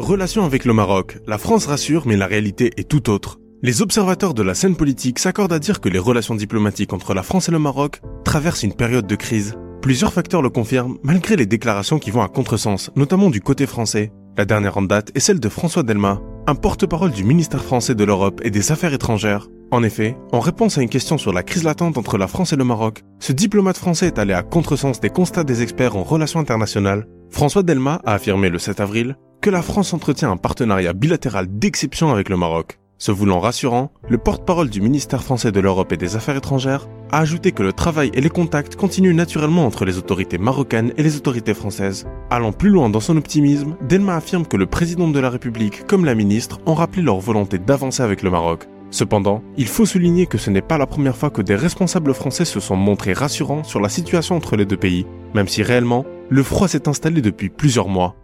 Relation avec le Maroc. La France rassure, mais la réalité est tout autre. Les observateurs de la scène politique s'accordent à dire que les relations diplomatiques entre la France et le Maroc traversent une période de crise. Plusieurs facteurs le confirment, malgré les déclarations qui vont à contresens, notamment du côté français. La dernière en date est celle de François Delma, un porte-parole du ministère français de l'Europe et des Affaires étrangères. En effet, en réponse à une question sur la crise latente entre la France et le Maroc, ce diplomate français est allé à contresens des constats des experts en relations internationales. François Delma a affirmé le 7 avril que la France entretient un partenariat bilatéral d'exception avec le Maroc. Se voulant rassurant, le porte-parole du ministère français de l'Europe et des Affaires étrangères a ajouté que le travail et les contacts continuent naturellement entre les autorités marocaines et les autorités françaises. Allant plus loin dans son optimisme, Delma affirme que le président de la République comme la ministre ont rappelé leur volonté d'avancer avec le Maroc. Cependant, il faut souligner que ce n'est pas la première fois que des responsables français se sont montrés rassurants sur la situation entre les deux pays, même si réellement, le froid s'est installé depuis plusieurs mois.